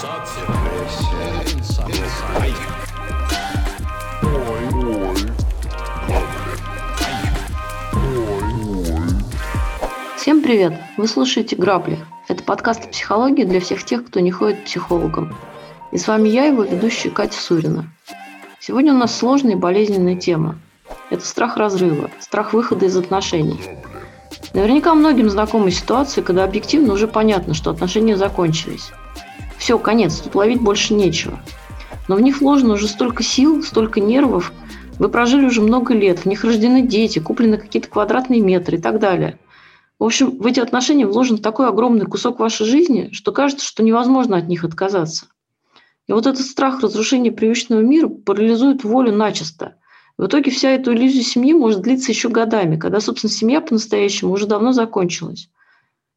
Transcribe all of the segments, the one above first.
Всем привет! Вы слушаете «Грабли». Это подкаст о психологии для всех тех, кто не ходит к психологам. И с вами я, его ведущая Катя Сурина. Сегодня у нас сложная и болезненная тема. Это страх разрыва, страх выхода из отношений. Наверняка многим знакомы ситуации, когда объективно уже понятно, что отношения закончились. Все, конец, тут ловить больше нечего. Но в них вложено уже столько сил, столько нервов. Вы прожили уже много лет, в них рождены дети, куплены какие-то квадратные метры и так далее. В общем, в эти отношения вложен такой огромный кусок вашей жизни, что кажется, что невозможно от них отказаться. И вот этот страх разрушения привычного мира парализует волю начисто. В итоге вся эта иллюзия семьи может длиться еще годами, когда, собственно, семья по-настоящему уже давно закончилась.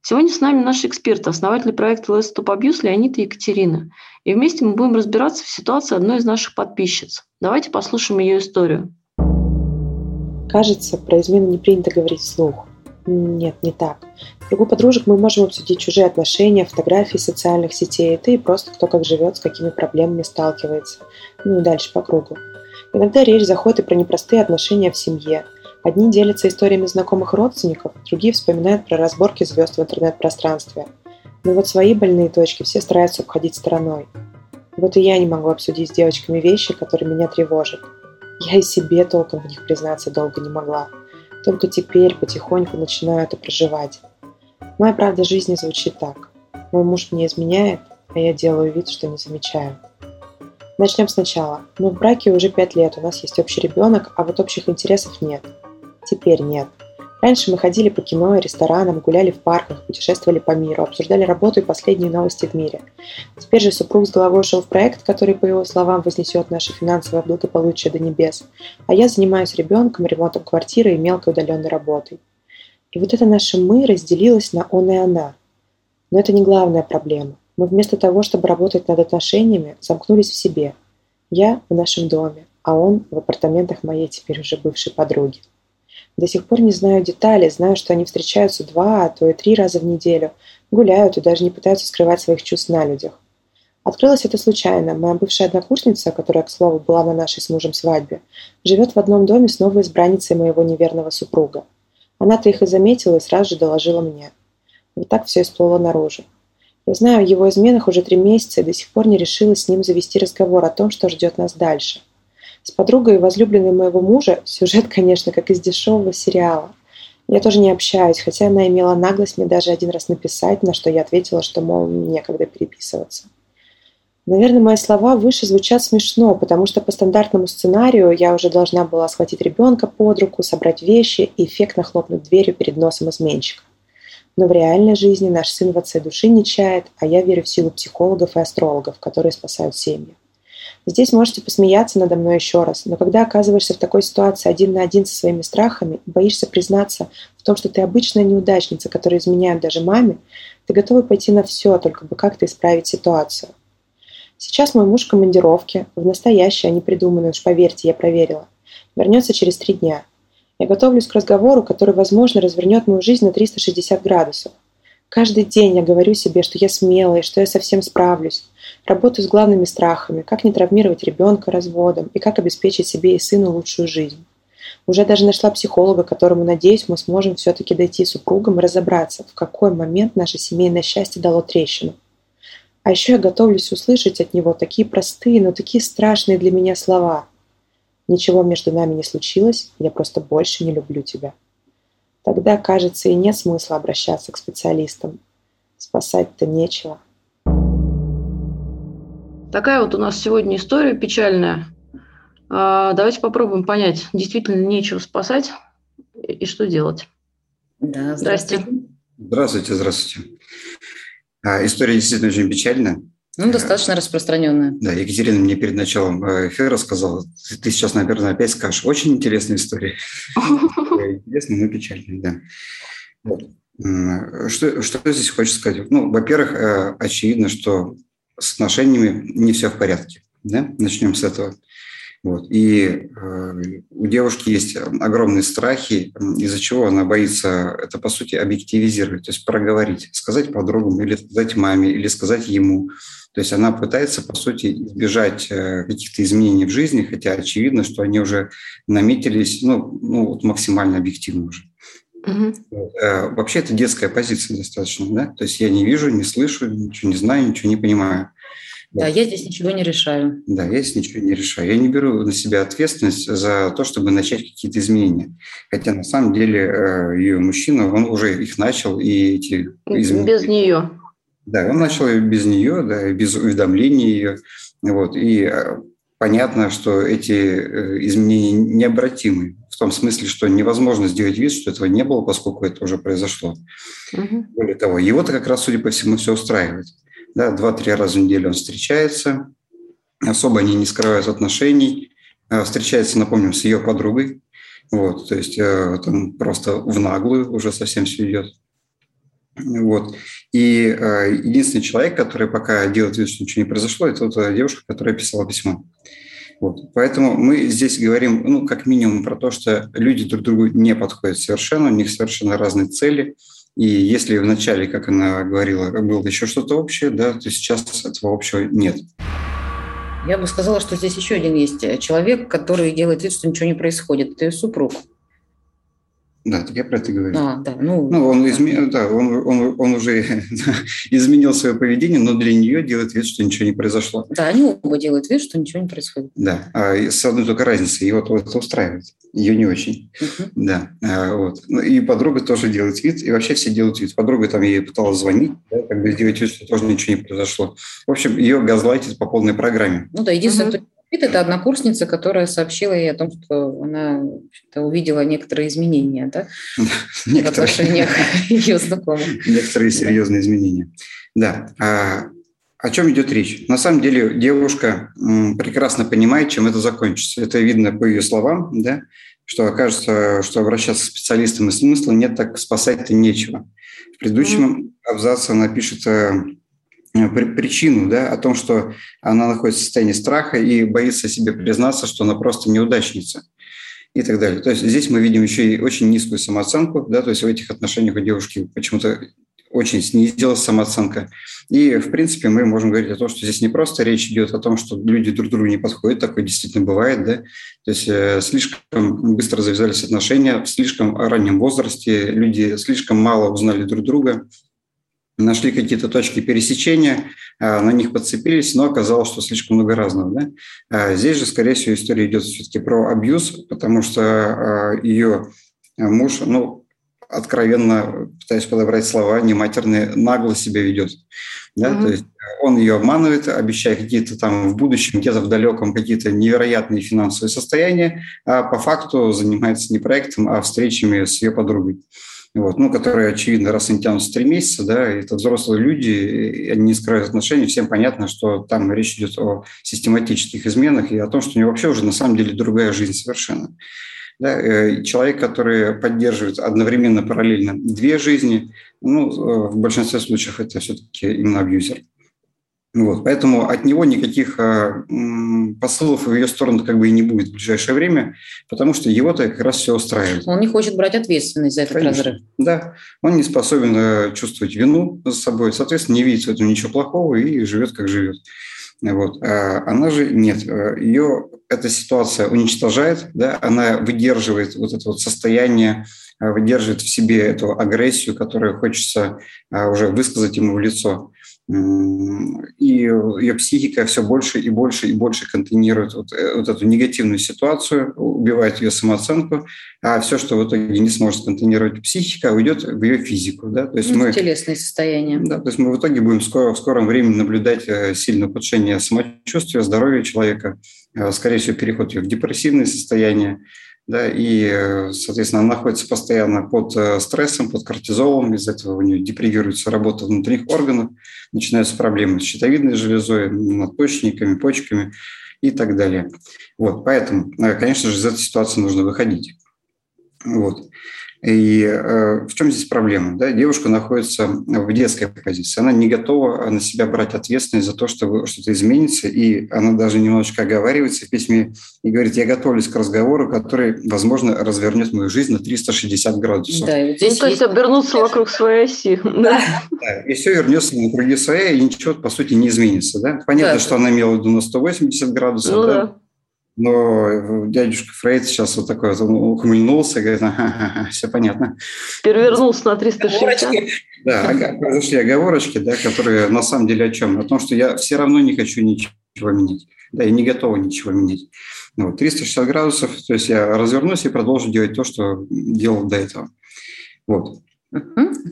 Сегодня с нами наши эксперты, основатели проекта Let's Stop Abuse Леонид и Екатерина. И вместе мы будем разбираться в ситуации одной из наших подписчиц. Давайте послушаем ее историю. Кажется, про измену не принято говорить вслух. Нет, не так. В кругу подружек мы можем обсудить чужие отношения, фотографии социальных сетей, это и просто кто как живет, с какими проблемами сталкивается. Ну и дальше по кругу. Иногда речь заходит и про непростые отношения в семье. Одни делятся историями знакомых родственников, другие вспоминают про разборки звезд в интернет-пространстве. Но вот свои больные точки все стараются обходить стороной. Вот и я не могу обсудить с девочками вещи, которые меня тревожат. Я и себе толком в них признаться долго не могла. Только теперь потихоньку начинаю это проживать. Моя правда жизни звучит так. Мой муж мне изменяет, а я делаю вид, что не замечаю. Начнем сначала. Мы в браке уже пять лет, у нас есть общий ребенок, а вот общих интересов нет. Теперь нет. Раньше мы ходили по кино и ресторанам, гуляли в парках, путешествовали по миру, обсуждали работу и последние новости в мире. Теперь же супруг с головой ушел в проект, который, по его словам, вознесет наше финансовое благополучие до небес. А я занимаюсь ребенком, ремонтом квартиры и мелкой удаленной работой. И вот это наше «мы» разделилось на «он» и «она». Но это не главная проблема. Мы вместо того, чтобы работать над отношениями, замкнулись в себе. Я в нашем доме, а он в апартаментах моей теперь уже бывшей подруги. До сих пор не знаю деталей, знаю, что они встречаются два, а то и три раза в неделю, гуляют и даже не пытаются скрывать своих чувств на людях. Открылось это случайно. Моя бывшая однокурсница, которая, к слову, была на нашей с мужем свадьбе, живет в одном доме с новой избранницей моего неверного супруга. Она-то их и заметила и сразу же доложила мне. Вот так все и всплыло наружу. Я знаю о его изменах уже три месяца и до сих пор не решила с ним завести разговор о том, что ждет нас дальше – с подругой и возлюбленной моего мужа сюжет, конечно, как из дешевого сериала. Я тоже не общаюсь, хотя она имела наглость мне даже один раз написать, на что я ответила, что, мол, некогда переписываться. Наверное, мои слова выше звучат смешно, потому что по стандартному сценарию я уже должна была схватить ребенка под руку, собрать вещи и эффектно хлопнуть дверью перед носом изменщика. Но в реальной жизни наш сын в отце души не чает, а я верю в силу психологов и астрологов, которые спасают семьи. Здесь можете посмеяться надо мной еще раз, но когда оказываешься в такой ситуации один на один со своими страхами, боишься признаться в том, что ты обычная неудачница, которая изменяет даже маме, ты готова пойти на все, только бы как-то исправить ситуацию. Сейчас мой муж в командировке, в настоящей, а не придуманной, уж поверьте, я проверила. Вернется через три дня. Я готовлюсь к разговору, который, возможно, развернет мою жизнь на 360 градусов. Каждый день я говорю себе, что я смелая, что я совсем справлюсь. Работаю с главными страхами, как не травмировать ребенка разводом и как обеспечить себе и сыну лучшую жизнь. Уже даже нашла психолога, которому, надеюсь, мы сможем все-таки дойти с супругом и разобраться, в какой момент наше семейное счастье дало трещину. А еще я готовлюсь услышать от него такие простые, но такие страшные для меня слова. Ничего между нами не случилось, я просто больше не люблю тебя. Тогда, кажется, и нет смысла обращаться к специалистам. Спасать-то нечего. Такая вот у нас сегодня история печальная. А, давайте попробуем понять, действительно нечего спасать и что делать. Да, здравствуйте. Здравствуйте, здравствуйте. А, история действительно очень печальная. Ну, достаточно распространенная. Да, Екатерина мне перед началом э, эфира сказала, ты сейчас, наверное, опять скажешь, очень интересная история. Интересная, но печальная, да. Что, что здесь хочется сказать? Ну, во-первых, э, очевидно, что с отношениями не все в порядке. Да? Начнем с этого. Вот. И э, у девушки есть огромные страхи, из-за чего она боится это, по сути, объективизировать, то есть проговорить, сказать подругам или сказать маме, или сказать ему. То есть она пытается, по сути, избежать э, каких-то изменений в жизни, хотя очевидно, что они уже наметились ну, ну, вот максимально объективно уже. Угу. Вообще это детская позиция достаточно, да? То есть я не вижу, не слышу, ничего не знаю, ничего не понимаю. Да, я здесь ничего не решаю. Да, я здесь ничего не решаю. Я не беру на себя ответственность за то, чтобы начать какие-то изменения. Хотя на самом деле э, ее мужчина, он уже их начал, и эти изменения... Без нее. Да, он начал без нее, да, без уведомления ее. Вот, и э, понятно, что эти изменения необратимы. В том смысле, что невозможно сделать вид, что этого не было, поскольку это уже произошло. Угу. Более того, его-то как раз, судя по всему, все устраивает да, два-три раза в неделю он встречается, особо они не скрывают отношений, э, встречается, напомним, с ее подругой, вот, то есть э, там просто в наглую уже совсем все идет. Вот. И э, единственный человек, который пока делает вид, что ничего не произошло, это вот девушка, которая писала письмо. Вот. Поэтому мы здесь говорим, ну, как минимум, про то, что люди друг другу не подходят совершенно, у них совершенно разные цели – и если в начале, как она говорила, было еще что-то общее, да, то сейчас этого общего нет. Я бы сказала, что здесь еще один есть человек, который делает вид, что ничего не происходит. Это ее супруг. Да, так я про это говорю. А, да, ну, ну он, изме... да, он, он, он уже изменил свое поведение, но для нее делает вид, что ничего не произошло. Да, они оба делают вид, что ничего не происходит. Да, а с одной только разницей, его вот это устраивает, ее не очень. Да, а, вот. Ну, и подруга тоже делает вид, и вообще все делают вид. Подруга там ей пыталась звонить, да, как бы сделать вид, что тоже ничего не произошло. В общем, ее газлайтит по полной программе. Ну да, единственное, uh-huh. Это однокурсница, которая сообщила ей о том, что она увидела некоторые изменения да, в отношениях ее знакомых. Некоторые серьезные изменения. Да. А о чем идет речь? На самом деле девушка прекрасно понимает, чем это закончится. Это видно по ее словам, да, что окажется, что обращаться к специалистам и смысла нет, так спасать-то нечего. В предыдущем mm-hmm. абзаце она пишет Э, причину, да, о том, что она находится в состоянии страха и боится себе признаться, что она просто неудачница и так далее. То есть здесь мы видим еще и очень низкую самооценку, да, то есть в этих отношениях у девушки почему-то очень снизилась самооценка. И, в принципе, мы можем говорить о том, что здесь не просто речь идет о том, что люди друг другу не подходят, такое действительно бывает, да, то есть э, слишком быстро завязались отношения, в слишком раннем возрасте люди слишком мало узнали друг друга, нашли какие-то точки пересечения, а, на них подцепились, но оказалось, что слишком много разного. Да? А, здесь же, скорее всего, история идет все-таки про абьюз, потому что а, ее муж, ну, откровенно, пытаюсь подобрать слова, не матерные, нагло себя ведет. Да? Mm-hmm. То есть он ее обманывает, обещая какие-то там в будущем, где-то в далеком какие-то невероятные финансовые состояния, а по факту занимается не проектом, а встречами с ее подругой вот, ну, которые, очевидно, раз они тянутся три месяца, да, это взрослые люди, они не скрывают отношений, всем понятно, что там речь идет о систематических изменах и о том, что у него вообще уже на самом деле другая жизнь совершенно. Да, э, человек, который поддерживает одновременно, параллельно две жизни, ну, э, в большинстве случаев это все-таки именно абьюзер. Вот, поэтому от него никаких э, посылов в ее сторону как бы и не будет в ближайшее время, потому что его-то как раз все устраивает. Он не хочет брать ответственность за этот Конечно. разрыв. Да, он не способен э, чувствовать вину за собой, соответственно, не видит в этом ничего плохого и живет как живет. Вот. А она же нет, ее эта ситуация уничтожает, да, она выдерживает вот это вот состояние, выдерживает в себе эту агрессию, которую хочется уже высказать ему в лицо и ее психика все больше и больше и больше контейнирует вот, э, вот эту негативную ситуацию, убивает ее самооценку, а все, что в итоге не сможет контейнировать психика, уйдет в ее физику. Да? То есть ну, мы, телесное состояние. Да, то есть мы в итоге будем скоро, в скором времени наблюдать э, сильное ухудшение самочувствия, здоровья человека, э, скорее всего, переход в депрессивное состояние, да, и, соответственно, она находится постоянно под э, стрессом, под кортизолом, из-за этого у нее депривируется работа внутренних органов, начинаются проблемы с щитовидной железой, надпочечниками, почками и так далее. Вот, поэтому, э, конечно же, из этой ситуации нужно выходить. Вот. И э, в чем здесь проблема? Да? Девушка находится в детской позиции. Она не готова на себя брать ответственность за то, что что-то изменится. И она даже немножечко оговаривается в письме и говорит, я готовлюсь к разговору, который, возможно, развернет мою жизнь на 360 градусов. Да, и здесь ну, то есть обернуться вокруг своей оси. Да. Да, и все вернется на круги своей, и ничего, по сути, не изменится. Да? Понятно, да. что она имела в виду на 180 градусов. Ну, да? да. Но дядюшка Фрейд сейчас вот такой вот, он ухмыльнулся, говорит, ага, все понятно. Перевернулся на 360. Да, произошли оговорочки, да, которые на самом деле о чем? О том, что я все равно не хочу ничего менять. Да, я не готова ничего менять. Ну, вот, 360 градусов, то есть я развернусь и продолжу делать то, что делал до этого. Вот.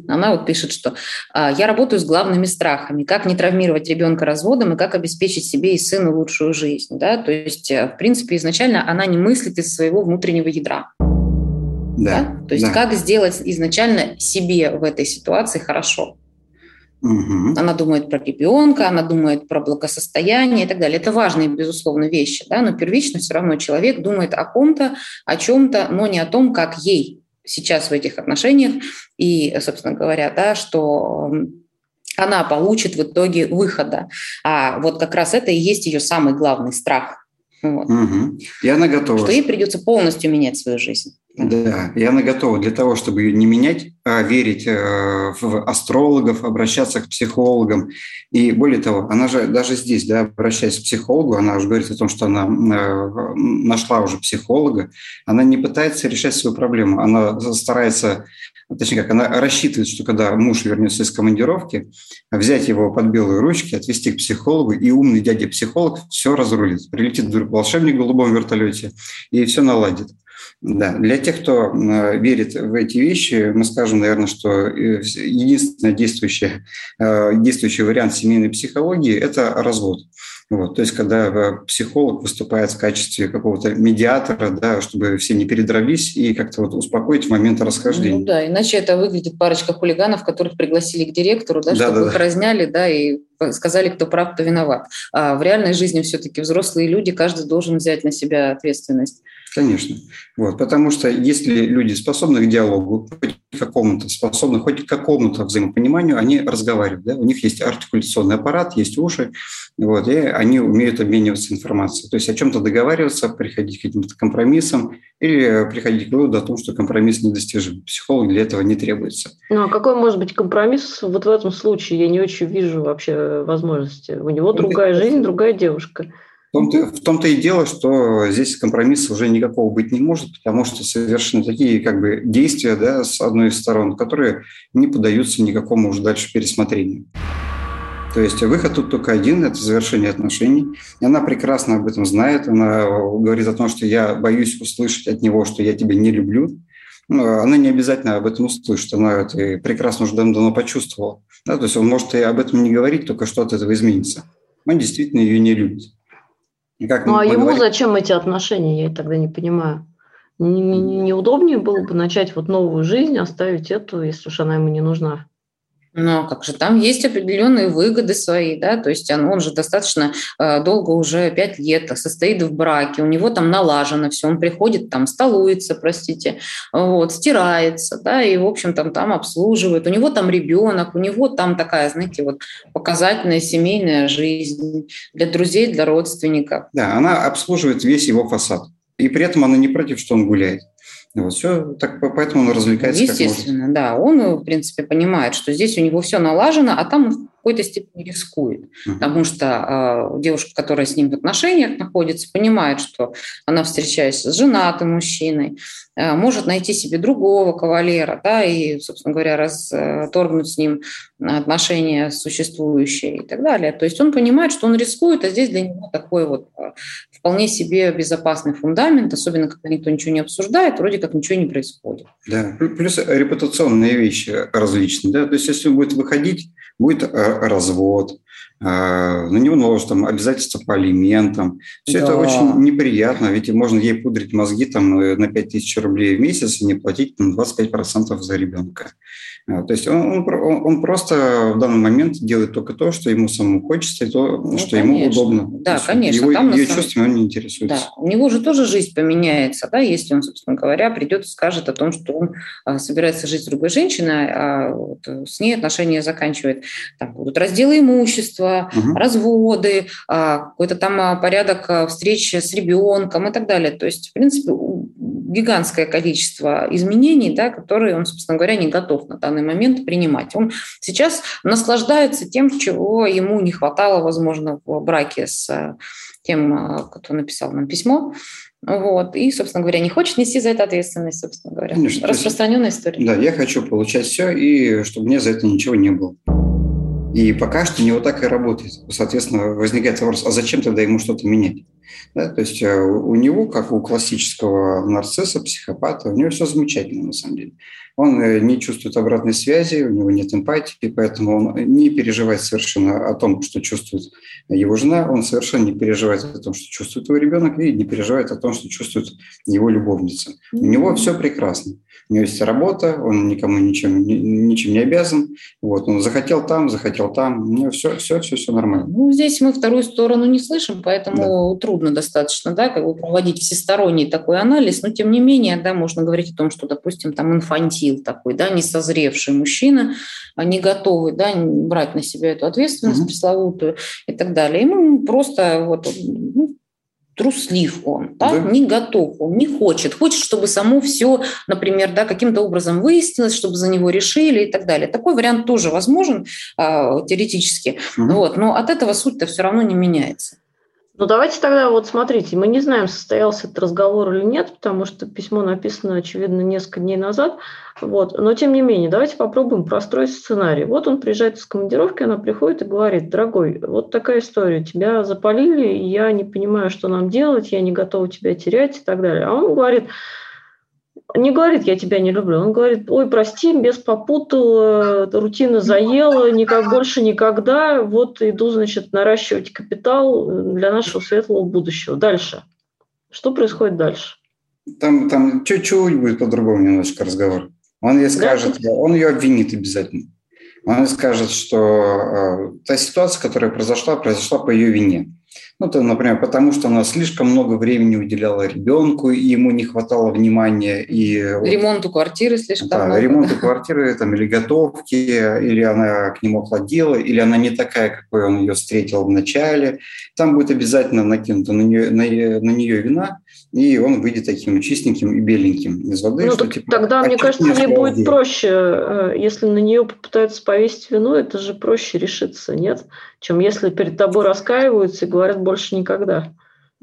Она вот пишет, что а, я работаю с главными страхами, как не травмировать ребенка разводом и как обеспечить себе и сыну лучшую жизнь. Да? То есть, э, в принципе, изначально она не мыслит из своего внутреннего ядра. Да. да? То есть, да. как сделать изначально себе в этой ситуации хорошо. Угу. Она думает про ребенка, она думает про благосостояние и так далее. Это важные, безусловно, вещи, да, но первично все равно человек думает о ком-то, о чем-то, но не о том, как ей сейчас в этих отношениях, и, собственно говоря, да, что она получит в итоге выхода. А вот как раз это и есть ее самый главный страх. Вот. Угу. И она готова. Что ей придется полностью менять свою жизнь. Да, и она готова для того, чтобы не менять, а верить э, в астрологов, обращаться к психологам. И более того, она же даже здесь, да, обращаясь к психологу, она уже говорит о том, что она э, нашла уже психолога, она не пытается решать свою проблему, она старается, точнее как, она рассчитывает, что когда муж вернется из командировки, взять его под белые ручки, отвести к психологу, и умный дядя-психолог все разрулит. Прилетит вдруг волшебник в голубом вертолете и все наладит. Да, для тех, кто э, верит в эти вещи, мы скажем, наверное, что э, единственный действующий, э, действующий вариант семейной психологии – это развод. Вот, то есть, когда психолог выступает в качестве какого-то медиатора, да, чтобы все не передрались и как-то вот успокоить в момент расхождения. Ну да, иначе это выглядит парочка хулиганов, которых пригласили к директору, да, да чтобы да, их да. разняли, да, и сказали, кто прав, кто виноват. А в реальной жизни все-таки взрослые люди, каждый должен взять на себя ответственность. Конечно. Вот, потому что если люди способны к диалогу, хоть к какому-то, способны хоть к какому-то взаимопониманию, они разговаривают. Да? У них есть артикуляционный аппарат, есть уши, вот, и они умеют обмениваться информацией. То есть о чем-то договариваться, приходить к каким-то компромиссам или приходить к выводу о том, что компромисс недостижим. Психолог для этого не требуется. Ну, а какой может быть компромисс вот в этом случае? Я не очень вижу вообще возможности. У него другая жизнь, другая девушка. В том-то, в том-то и дело, что здесь компромисса уже никакого быть не может, потому что совершены такие как бы действия да, с одной из сторон, которые не поддаются никакому уже дальше пересмотрению. То есть выход тут только один – это завершение отношений. И она прекрасно об этом знает. Она говорит о том, что я боюсь услышать от него, что я тебя не люблю. Она не обязательно об этом услышит. Она это прекрасно уже давно почувствовала. Да, то есть он может и об этом не говорить, только что от этого изменится. Он действительно ее не любит. И как ну а ему говорим... зачем эти отношения, я тогда не понимаю. Неудобнее было бы начать вот новую жизнь, оставить эту, если уж она ему не нужна. Но как же там есть определенные выгоды свои, да, то есть он, он же достаточно э, долго уже пять лет состоит в браке, у него там налажено все, он приходит там столуется, простите, вот стирается, да, и в общем там там обслуживает, у него там ребенок, у него там такая, знаете, вот показательная семейная жизнь для друзей, для родственников. Да, она обслуживает весь его фасад, и при этом она не против, что он гуляет. Вот все, так, поэтому он развлекается. Естественно, да. Он, в принципе, понимает, что здесь у него все налажено, а там он в какой-то степени рискует. Uh-huh. Потому что э, девушка, которая с ним в отношениях находится, понимает, что она, встречаясь с женатым мужчиной, э, может найти себе другого кавалера, да, и, собственно говоря, расторгнуть с ним отношения существующие и так далее. То есть он понимает, что он рискует, а здесь для него такой вот а, вполне себе безопасный фундамент, особенно когда никто ничего не обсуждает, вроде как ничего не происходит. Да, плюс репутационные вещи различные. Да? То есть если он будет выходить, будет развод, а, на него наложат там обязательства по алиментам. Все да. это очень неприятно, ведь можно ей пудрить мозги там э, на 5000 рублей в месяц и не платить там, 25% за ребенка. А, то есть он, он, он просто в данный момент делает только то, что ему самому хочется, и то, ну, что конечно. ему удобно. Да, есть конечно. Его, там ее самом... чувствами он не интересуется. Да. У него же тоже жизнь поменяется, да, если он, собственно говоря, придет и скажет о том, что он а, собирается жить с другой женщиной, а вот, с ней отношения заканчивает. Там будут разделы имущества, угу. разводы, а, какой-то там а, порядок а, встречи с ребенком и так далее. То есть, в принципе, гигантское количество изменений, да, которые он, собственно говоря, не готов на данный момент принимать. Он сейчас наслаждается тем, чего ему не хватало, возможно, в браке с тем, кто написал нам письмо. Вот. И, собственно говоря, не хочет нести за это ответственность, собственно говоря. Конечно, Распространенная история. Да, я хочу получать все, и чтобы мне за это ничего не было. И пока что не вот так и работает. Соответственно, возникает вопрос, а зачем тогда ему что-то менять? Да, то есть э, у него, как у классического нарцисса, психопата, у него все замечательно на самом деле. Он э, не чувствует обратной связи, у него нет эмпатии, поэтому он не переживает совершенно о том, что чувствует его жена, он совершенно не переживает о том, что чувствует его ребенок, и не переживает о том, что чувствует его любовница. У него все прекрасно у него есть работа, он никому ничем, ничем не обязан. Вот, он захотел там, захотел там, у него все, все, все, все нормально. Ну, здесь мы вторую сторону не слышим, поэтому да. трудно достаточно, да, как бы проводить всесторонний такой анализ, но тем не менее, да, можно говорить о том, что, допустим, там инфантил такой, да, не созревший мужчина, а не готовый, да, брать на себя эту ответственность угу. пресловутую и так далее. Ему просто вот ну, труслив он, да? Да. не готов, он не хочет. Хочет, чтобы само все, например, да, каким-то образом выяснилось, чтобы за него решили и так далее. Такой вариант тоже возможен э, теоретически, угу. вот, но от этого суть-то все равно не меняется. Ну, давайте тогда вот смотрите, мы не знаем, состоялся этот разговор или нет, потому что письмо написано, очевидно, несколько дней назад. Вот. Но тем не менее, давайте попробуем простроить сценарий. Вот он приезжает из командировки, она приходит и говорит, дорогой, вот такая история, тебя запалили, я не понимаю, что нам делать, я не готова тебя терять и так далее. А он говорит, не говорит, я тебя не люблю. Он говорит, ой, прости, без попутал, рутина заела, никак больше никогда. Вот иду, значит, наращивать капитал для нашего светлого будущего. Дальше. Что происходит дальше? Там, там чуть-чуть будет по-другому немножко разговор. Он ей скажет, да? он ее обвинит обязательно. Он скажет, что э, та ситуация, которая произошла, произошла по ее вине. Ну, то, например, потому что она слишком много времени уделяла ребенку, и ему не хватало внимания. И, ремонту квартиры слишком да, много. ремонту квартиры там, или готовки, или она к нему охладела, или она не такая, какой он ее встретил в начале. Там будет обязательно накинута на нее, на, на нее вина, и он выйдет таким чистеньким и беленьким из воды. Ну, что, так, типа, тогда, мне кажется, ей будет проще, э, если на нее попытаются повесить вину, это же проще решиться, нет? Чем если перед тобой раскаиваются и говорят больше никогда.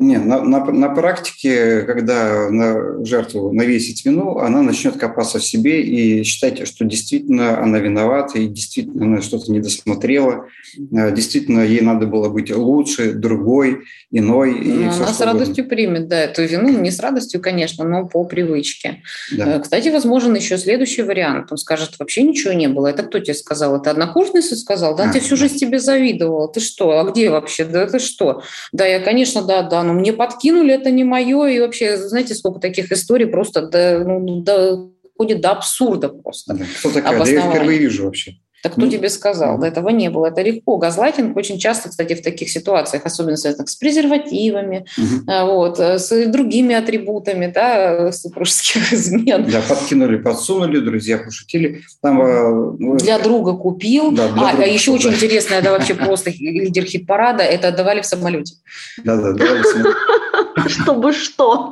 Нет, на, на, на практике, когда на жертву навесить вину, она начнет копаться в себе и считать, что действительно она виновата и действительно она что-то не досмотрела, э, действительно ей надо было быть лучше, другой, иной. И ну, она с радостью угодно. примет, да, эту вину, не с радостью, конечно, но по привычке. Да. Э, кстати, возможен еще следующий вариант. Он скажет, вообще ничего не было. Это кто тебе сказал? Это однокурсница сказал? Да, а, ты всю да. жизнь тебе завидовала. Ты что? А где вообще? Да ты что? Да, я, конечно, да, да, но мне подкинули, это не мое. И вообще, знаете, сколько таких историй просто до, ну, до, ходит до абсурда просто. Да. Кто такая? Да я впервые вижу вообще. Так кто ну, тебе сказал? До этого не было. Это легко. Газлайтинг очень часто, кстати, в таких ситуациях, особенно связанных с презервативами, угу. вот, э, с другими атрибутами да, супружеских измен. Да, подкинули, подсунули, друзья пошутили. Там, э, ну, для друга купил. Да, для а, друга, а еще да. очень интересно, это вообще просто лидер хит-парада, это отдавали в самолете. Да, да, давали в самолете. Чтобы что?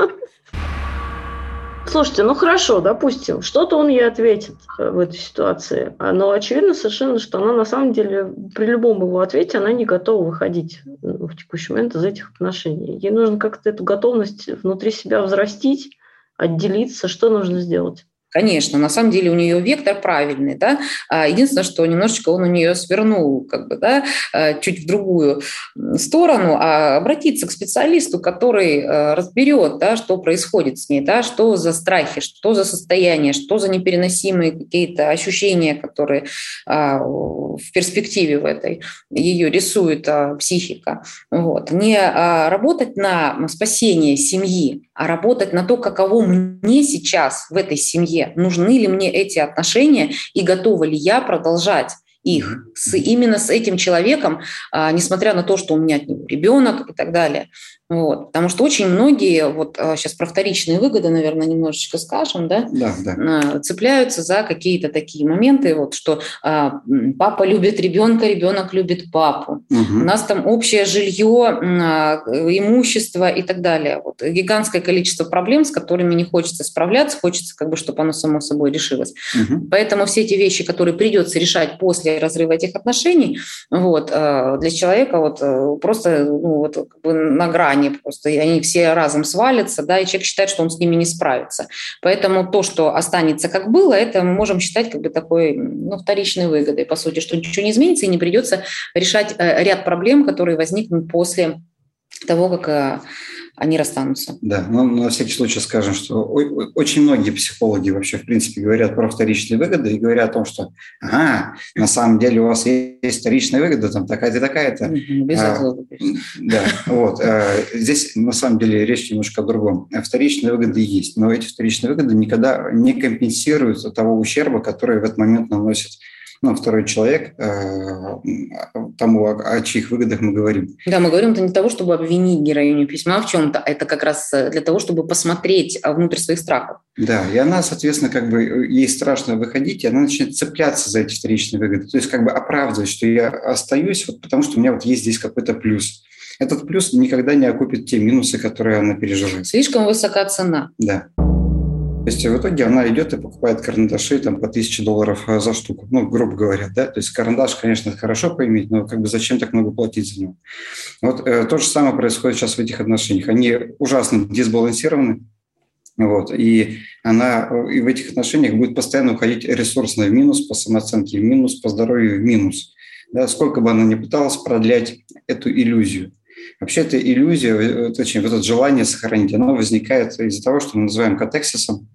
Слушайте, ну хорошо, допустим, что-то он ей ответит э, в этой ситуации. А, но очевидно совершенно, что она на самом деле при любом его ответе она не готова выходить ну, в текущий момент из этих отношений. Ей нужно как-то эту готовность внутри себя взрастить, отделиться. Что нужно сделать? Конечно, на самом деле у нее вектор правильный, да. А единственное, что немножечко он у нее свернул, как бы, да, э, чуть в другую сторону, а обратиться к специалисту, который э, разберет, да, что происходит с ней, да, что за страхи, что за состояние, что за непереносимые какие-то ощущения, которые а, в перспективе в этой ее рисует а, психика. Вот. Не работать на спасение семьи, а работать на то, каково мне сейчас в этой семье, нужны ли мне эти отношения и готова ли я продолжать их с, именно с этим человеком, а, несмотря на то, что у меня от него ребенок и так далее. Вот. Потому что очень многие, вот сейчас а, про вторичные выгоды, наверное, немножечко скажем, да, да, да. А, цепляются за какие-то такие моменты, вот, что а, папа любит ребенка, ребенок любит папу. Угу. У нас там общее жилье, а, имущество и так далее. Вот. Гигантское количество проблем, с которыми не хочется справляться, хочется, как бы, чтобы оно само собой решилось. Угу. Поэтому все эти вещи, которые придется решать после разрыва этих отношений, вот, для человека вот, э, просто ну, вот, как бы на грани они просто, они все разом свалятся, да, и человек считает, что он с ними не справится. Поэтому то, что останется как было, это мы можем считать как бы такой ну, вторичной выгодой, по сути, что ничего не изменится и не придется решать э, ряд проблем, которые возникнут после того, как э, они расстанутся. Да, но на всякий случай скажем, что очень многие психологи вообще, в принципе, говорят про вторичные выгоды и говорят о том, что ага, на самом деле у вас есть вторичная выгода, там такая-то, такая-то. Без а, Да, вот. А, здесь на самом деле речь немножко о другом. Вторичные выгоды есть, но эти вторичные выгоды никогда не компенсируют того ущерба, который в этот момент наносит ну, второй человек, э, тому, о, чьих выгодах мы говорим. Да, мы говорим это не того, чтобы обвинить героиню письма в чем-то, а это как раз э, для того, чтобы посмотреть а, внутрь своих страхов. Да, и она, соответственно, как бы э, ей страшно выходить, и она начинает цепляться за эти вторичные выгоды, то есть как бы оправдывать, что я остаюсь, вот потому что у меня вот есть здесь какой-то плюс. Этот плюс никогда не окупит те минусы, которые она переживает. Слишком высока цена. Да. То есть в итоге она идет и покупает карандаши там, по 1000 долларов э, за штуку, ну, грубо говоря, да, то есть карандаш, конечно, хорошо поиметь, но как бы зачем так много платить за него? Вот э, то же самое происходит сейчас в этих отношениях. Они ужасно дисбалансированы, вот, и она э, и в этих отношениях будет постоянно уходить ресурсно в минус, по самооценке в минус, по здоровью в минус. Да, сколько бы она ни пыталась продлять эту иллюзию. Вообще эта иллюзия, э, точнее, вот это желание сохранить, оно возникает из-за того, что мы называем катексисом.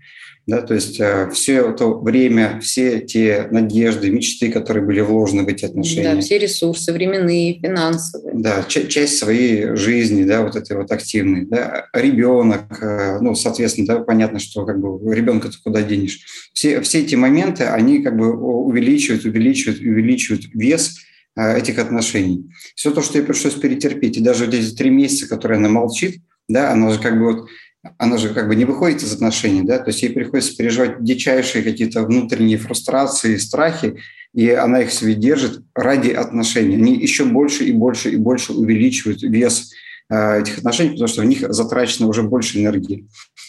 Да, то есть э, все это время, все те надежды, мечты, которые были вложены в эти отношения. Да, все ресурсы временные, финансовые. Да, часть своей жизни, да, вот этой вот активной. Да. Ребенок, э, ну, соответственно, да, понятно, что как бы ребенка ты куда денешь. Все, все эти моменты, они как бы увеличивают, увеличивают, увеличивают вес этих отношений. Все то, что ей пришлось перетерпеть, и даже вот эти три месяца, которые она молчит, да, она же как бы вот она же как бы не выходит из отношений, да, то есть ей приходится переживать дичайшие какие-то внутренние фрустрации, страхи, и она их себе держит ради отношений. Они еще больше и больше и больше увеличивают вес э, этих отношений, потому что в них затрачено уже больше энергии.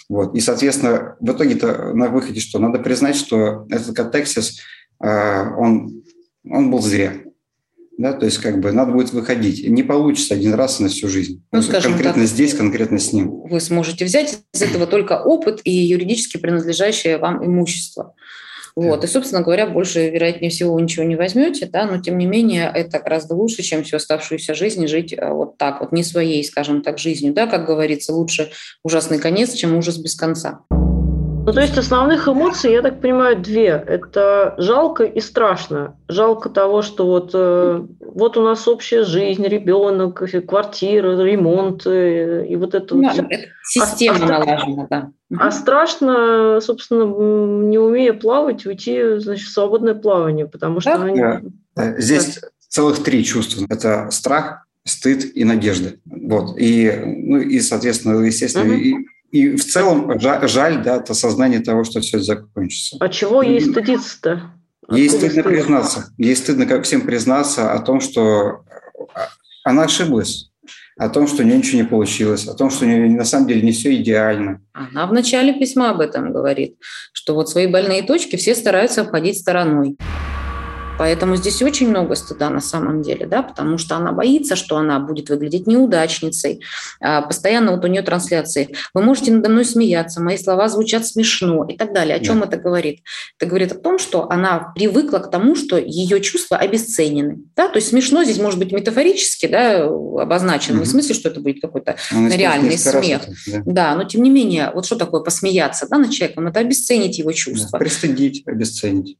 Вот. И, соответственно, в итоге-то на выходе что? Надо признать, что этот катексис, э, он, он был зря да, то есть как бы надо будет выходить. Не получится один раз на всю жизнь. Ну, скажем конкретно так, здесь, конкретно с ним. Вы сможете взять из этого только опыт и юридически принадлежащее вам имущество. Вот. И, собственно говоря, больше, вероятнее всего, вы ничего не возьмете, да, но тем не менее это гораздо лучше, чем всю оставшуюся жизнь жить э, вот так, вот не своей, скажем так, жизнью. Да, как говорится, лучше ужасный конец, чем ужас без конца. Ну, то есть основных эмоций, я так понимаю, две. Это жалко и страшно. Жалко того, что вот, э, вот у нас общая жизнь, ребенок, квартира, ремонт, э, и вот это ну, вот все. Система а, налажена, да. А страшно, собственно, не умея плавать, уйти значит, в свободное плавание, потому что... Да? Они... Да. Здесь да. целых три чувства. Это страх, стыд и надежда. Вот. И, ну, и соответственно, естественно, угу. и, и в целом жаль, жаль, да, это сознание того, что все это закончится. А чего ей стыдиться-то? Ей стыдно признаться. Ей стыдно как всем признаться о том, что она ошиблась о том, что у нее ничего не получилось, о том, что у нее на самом деле не все идеально. Она в начале письма об этом говорит, что вот свои больные точки все стараются обходить стороной. Поэтому здесь очень много стыда на самом деле, да, потому что она боится, что она будет выглядеть неудачницей. А, постоянно вот у нее трансляции. Вы можете надо мной смеяться, мои слова звучат смешно и так далее. О чем да. это говорит? Это говорит о том, что она привыкла к тому, что ее чувства обесценены. Да? То есть смешно здесь может быть метафорически да, обозначено, угу. в смысле, что это будет какой-то ну, реальный смех. Это, да. да, но тем не менее, вот что такое посмеяться да, над человеком? Это обесценить его чувства. Да, пристыдить, обесценить.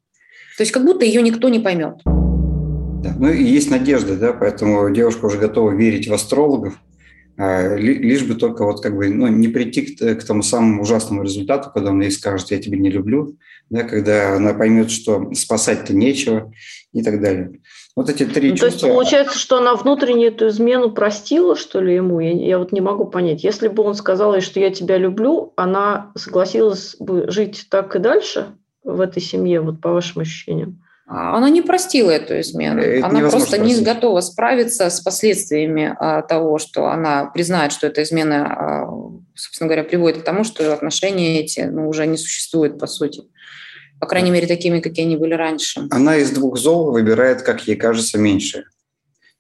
То есть как будто ее никто не поймет. Да. Ну и есть надежда, да, поэтому девушка уже готова верить в астрологов, а, лишь бы только вот как бы ну, не прийти к, к тому самому ужасному результату, когда он ей скажет «я тебя не люблю», да, когда она поймет, что спасать-то нечего и так далее. Вот эти три ну, чувства... То есть получается, что она внутренне эту измену простила, что ли, ему? Я, я вот не могу понять. Если бы он сказал ей, что я тебя люблю, она согласилась бы жить так и дальше? В этой семье, вот по вашим ощущениям? А, она не простила эту измену. Это она просто простить. не готова справиться с последствиями а, того, что она признает, что эта измена, а, собственно говоря, приводит к тому, что отношения эти ну, уже не существуют, по сути. По крайней мере, такими, какие они были раньше. Она из двух зол выбирает, как ей кажется, меньше.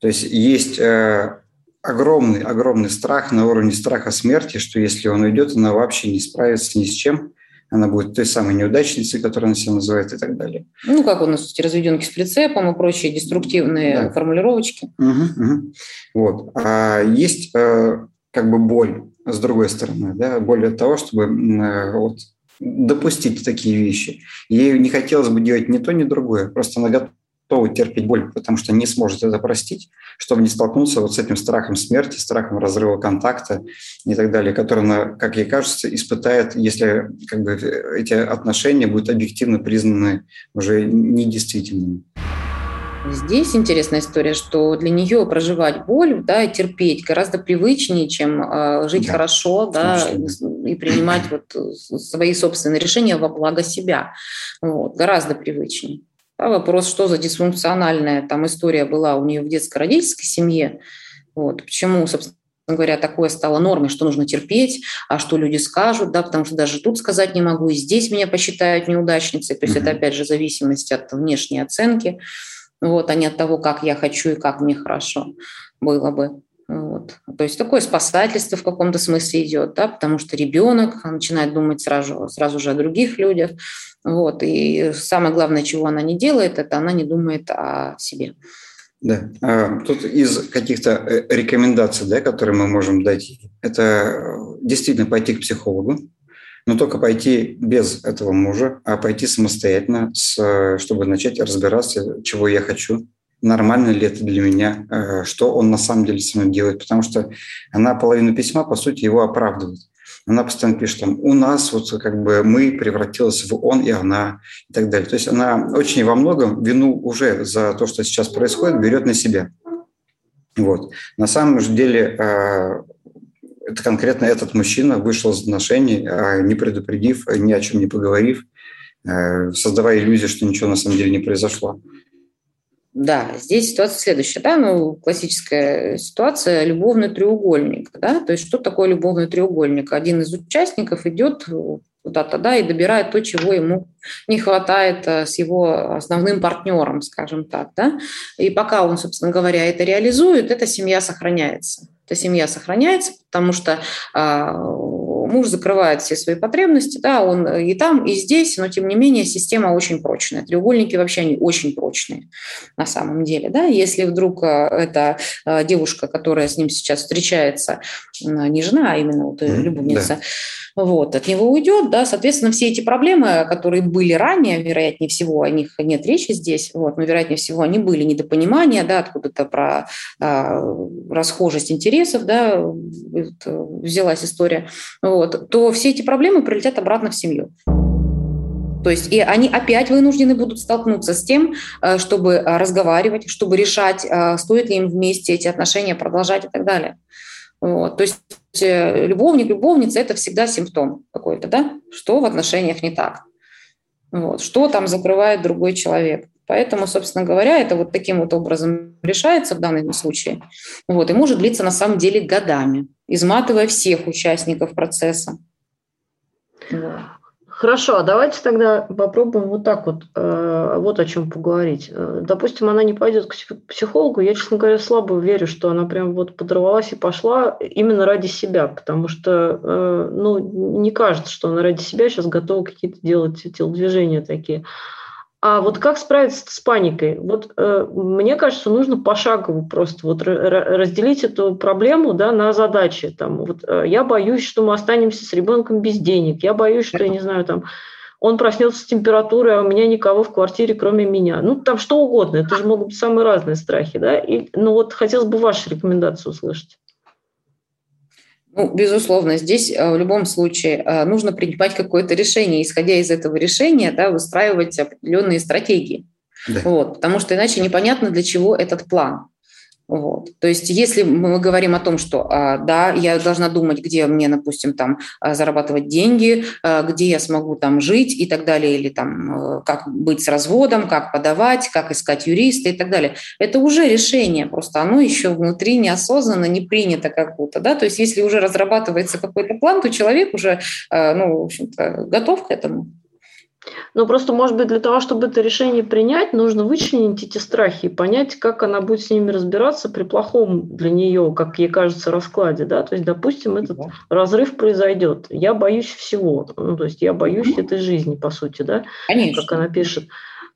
То есть есть э, огромный, огромный страх на уровне страха смерти, что если он уйдет, она вообще не справится ни с чем она будет той самой неудачницей, которую она себя называет и так далее. Ну, как у нас эти разведенки с прицепом и прочие деструктивные да. формулировочки. Угу, угу. Вот. А есть э, как бы боль с другой стороны, да, боль от того, чтобы э, вот, допустить такие вещи. Ей не хотелось бы делать ни то, ни другое. Просто она готова готовы терпеть боль, потому что не сможет это простить, чтобы не столкнуться вот с этим страхом смерти, страхом разрыва контакта и так далее, который она, как ей кажется, испытает, если как бы, эти отношения будут объективно признаны уже недействительными. Здесь интересная история, что для нее проживать боль, да, и терпеть гораздо привычнее, чем э, жить да, хорошо, да, и принимать вот свои собственные решения во благо себя, вот, гораздо привычнее. А вопрос, что за дисфункциональная там история была у нее в детско-родительской семье, вот, почему, собственно говоря, такое стало нормой, что нужно терпеть, а что люди скажут, да, потому что даже тут сказать не могу, и здесь меня посчитают неудачницей. То есть mm-hmm. это, опять же, зависимость от внешней оценки, вот, а не от того, как я хочу и как мне хорошо было бы. То есть такое спасательство в каком-то смысле идет, да, потому что ребенок начинает думать сразу, сразу же о других людях. Вот. И самое главное, чего она не делает, это она не думает о себе. Да. А, тут из каких-то э, рекомендаций, да, которые мы можем дать, это э, действительно пойти к психологу, но только пойти без этого мужа, а пойти самостоятельно, с, чтобы начать разбираться, чего я хочу, нормально ли это для меня, э, что он на самом деле со мной делает, потому что она половину письма, по сути, его оправдывает. Она постоянно пишет там, у нас вот как бы мы превратилась в он и она и так далее. То есть она очень во многом вину уже за то, что сейчас происходит, берет на себя. Вот. На самом же деле э, это конкретно этот мужчина вышел из отношений, э, не предупредив, ни о чем не поговорив, создавая иллюзию, что ничего на самом деле не произошло. Да, здесь ситуация следующая, да, ну, классическая ситуация – любовный треугольник, да, то есть что такое любовный треугольник? Один из участников идет куда-то, да, и добирает то, чего ему не хватает э, с его основным партнером, скажем так, да, и пока он, собственно говоря, это реализует, эта семья сохраняется. Эта семья сохраняется, потому что а, муж закрывает все свои потребности, да, он и там, и здесь, но тем не менее система очень прочная. Треугольники вообще они очень прочные на самом деле, да. Если вдруг э, эта э, девушка, которая с ним сейчас встречается, не жена, а именно вот любовница, да. Вот, от него уйдет, да, соответственно, все эти проблемы, которые были ранее, вероятнее всего, о них нет речи здесь, вот, но вероятнее всего они были недопонимания, да, откуда-то про а, расхожесть интересов, да, взялась история, вот, то все эти проблемы прилетят обратно в семью. То есть и они опять вынуждены будут столкнуться с тем, э, чтобы э, разговаривать, чтобы решать, э, стоит ли им вместе эти отношения продолжать и так далее. Вот. То есть любовник, любовница – это всегда симптом какой-то, да? Что в отношениях не так? Вот. Что там закрывает другой человек? Поэтому, собственно говоря, это вот таким вот образом решается в данном случае. Вот, и может длиться на самом деле годами, изматывая всех участников процесса. Хорошо, а давайте тогда попробуем вот так вот, э, вот о чем поговорить. Э, допустим, она не пойдет к психологу, я, честно говоря, слабо верю, что она прям вот подорвалась и пошла именно ради себя, потому что, э, ну, не кажется, что она ради себя сейчас готова какие-то делать телодвижения такие. А вот как справиться с паникой? Вот э, мне кажется, нужно пошагово просто вот разделить эту проблему да, на задачи. Там, вот, э, я боюсь, что мы останемся с ребенком без денег. Я боюсь, что, я не знаю, там, он проснется с температурой, а у меня никого в квартире, кроме меня. Ну, там что угодно. Это же могут быть самые разные страхи. Да? И, ну, вот хотелось бы ваши рекомендации услышать. Ну, безусловно, здесь э, в любом случае э, нужно принимать какое-то решение, исходя из этого решения, да, выстраивать определенные стратегии. Да. Вот, потому что иначе непонятно, для чего этот план. Вот. То есть если мы говорим о том, что а, да, я должна думать, где мне, допустим, там а, зарабатывать деньги, а, где я смогу там жить и так далее, или там э, как быть с разводом, как подавать, как искать юриста и так далее, это уже решение, просто оно еще внутри неосознанно не принято как будто, да, то есть если уже разрабатывается какой-то план, то человек уже, ну, в общем-то, готов к этому. Ну, просто, может быть, для того, чтобы это решение принять, нужно вычленить эти страхи и понять, как она будет с ними разбираться при плохом для нее, как ей кажется, раскладе. Да? То есть, допустим, этот да. разрыв произойдет. Я боюсь всего. Ну, то есть я боюсь этой жизни, по сути, да? Конечно. Как она пишет.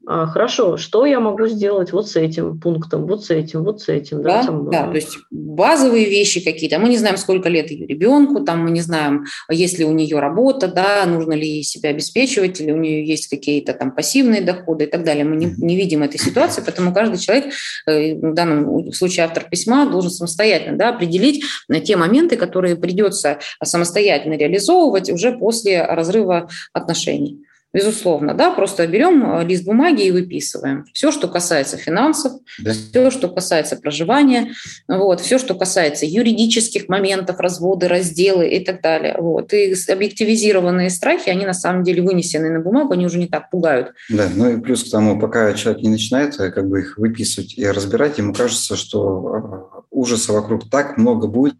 А, хорошо, что я могу сделать вот с этим пунктом, вот с этим, вот с этим. Да, да, там, да то есть базовые вещи какие-то. Мы не знаем, сколько лет ее ребенку, там мы не знаем, есть ли у нее работа, да, нужно ли ей себя обеспечивать, или у нее есть какие-то там пассивные доходы и так далее. Мы не, не видим этой ситуации, поэтому каждый человек, э, в данном случае автор письма, должен самостоятельно да, определить те моменты, которые придется самостоятельно реализовывать уже после разрыва отношений. Безусловно, да, просто берем э, лист бумаги и выписываем. Все, что касается финансов, да. все, что касается проживания, вот, все, что касается юридических моментов, разводы, разделы и так далее. Вот. И объективизированные страхи, они на самом деле вынесены на бумагу, они уже не так пугают. Да, ну и плюс к тому, пока человек не начинает э, как бы их выписывать и разбирать, ему кажется, что э, ужаса вокруг так много будет,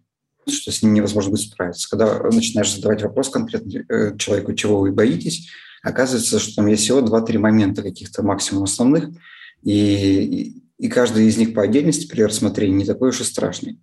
что с ним невозможно будет справиться. Когда начинаешь задавать вопрос конкретно человеку, чего вы боитесь, оказывается, что там есть всего 2-3 момента каких-то максимум основных, и, и каждый из них по отдельности при рассмотрении не такой уж и страшный.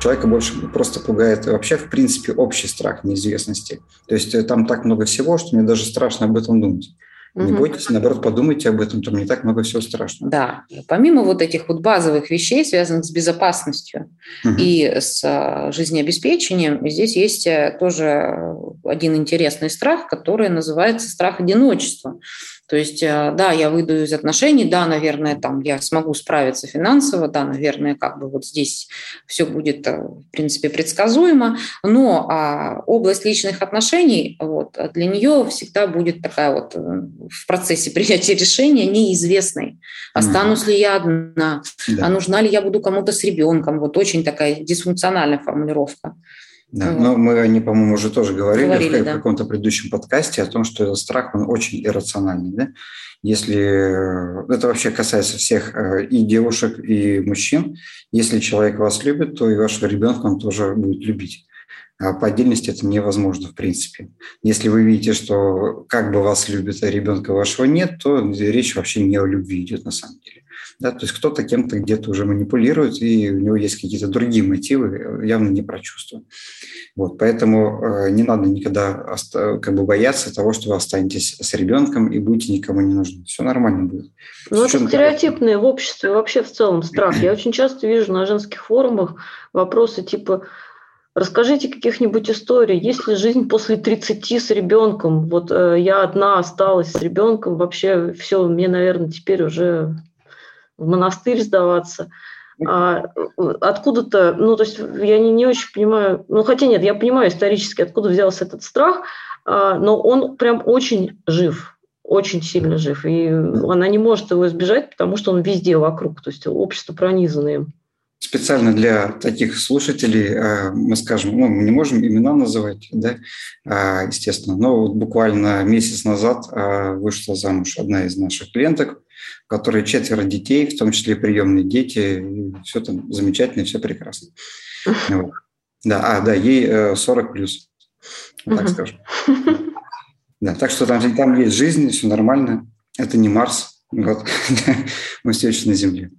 Человека больше просто пугает вообще, в принципе, общий страх неизвестности. То есть э, там так много всего, что мне даже страшно об этом думать. Не угу. бойтесь, наоборот, подумайте об этом, там не так много всего страшного. Да, помимо вот этих вот базовых вещей, связанных с безопасностью угу. и с а, жизнеобеспечением, здесь есть э, тоже один интересный страх, который называется страх одиночества. То есть, э, да, я выйду из отношений, да, наверное, там я смогу справиться финансово, да, наверное, как бы вот здесь все будет, э, в принципе, предсказуемо, но а, область личных отношений, вот, для нее всегда будет такая вот э, в процессе принятия решения неизвестной. Останусь mm-hmm. ли я одна, да. а нужна ли я буду кому-то с ребенком, вот очень такая дисфункциональная формулировка. Да, вот. но мы о ней, по-моему, уже тоже говорили, говорили в, да. каком-то предыдущем подкасте о том, что этот страх, он очень иррациональный. Да? Если э, это вообще касается всех э, и девушек, и мужчин, если человек вас любит, то и вашего ребенка он тоже будет любить. А по отдельности это невозможно в принципе. Если вы видите, что как бы вас любит, а ребенка вашего нет, то речь вообще не о любви идет на самом деле. Да, то есть кто-то кем-то где-то уже манипулирует, и у него есть какие-то другие мотивы, явно не про чувства. Вот, поэтому э, не надо никогда как бы бояться того, что вы останетесь с ребенком и будете никому не нужны. Все нормально будет. Ну, это стереотипные в обществе вообще в целом страх. Я очень часто вижу на женских форумах вопросы типа Расскажите каких-нибудь историй. Есть ли жизнь после 30 с ребенком? Вот э, я одна осталась с ребенком. Вообще все, мне, наверное, теперь уже в монастырь сдаваться. А, откуда-то, ну, то есть я не, не очень понимаю, ну, хотя нет, я понимаю исторически, откуда взялся этот страх, а, но он прям очень жив, очень сильно жив, и она не может его избежать, потому что он везде вокруг, то есть общество пронизано им. Специально для таких слушателей а, мы скажем, ну, мы не можем имена называть, да, а, естественно, но вот буквально месяц назад вышла замуж одна из наших клиенток, у которой четверо детей, в том числе приемные дети, все там замечательно, все прекрасно. Вот. Да, а, да, ей 40 э, плюс, так скажем. Да, так что там, там есть жизнь, все нормально. Это не Марс. Вот. Мы все еще на Земле.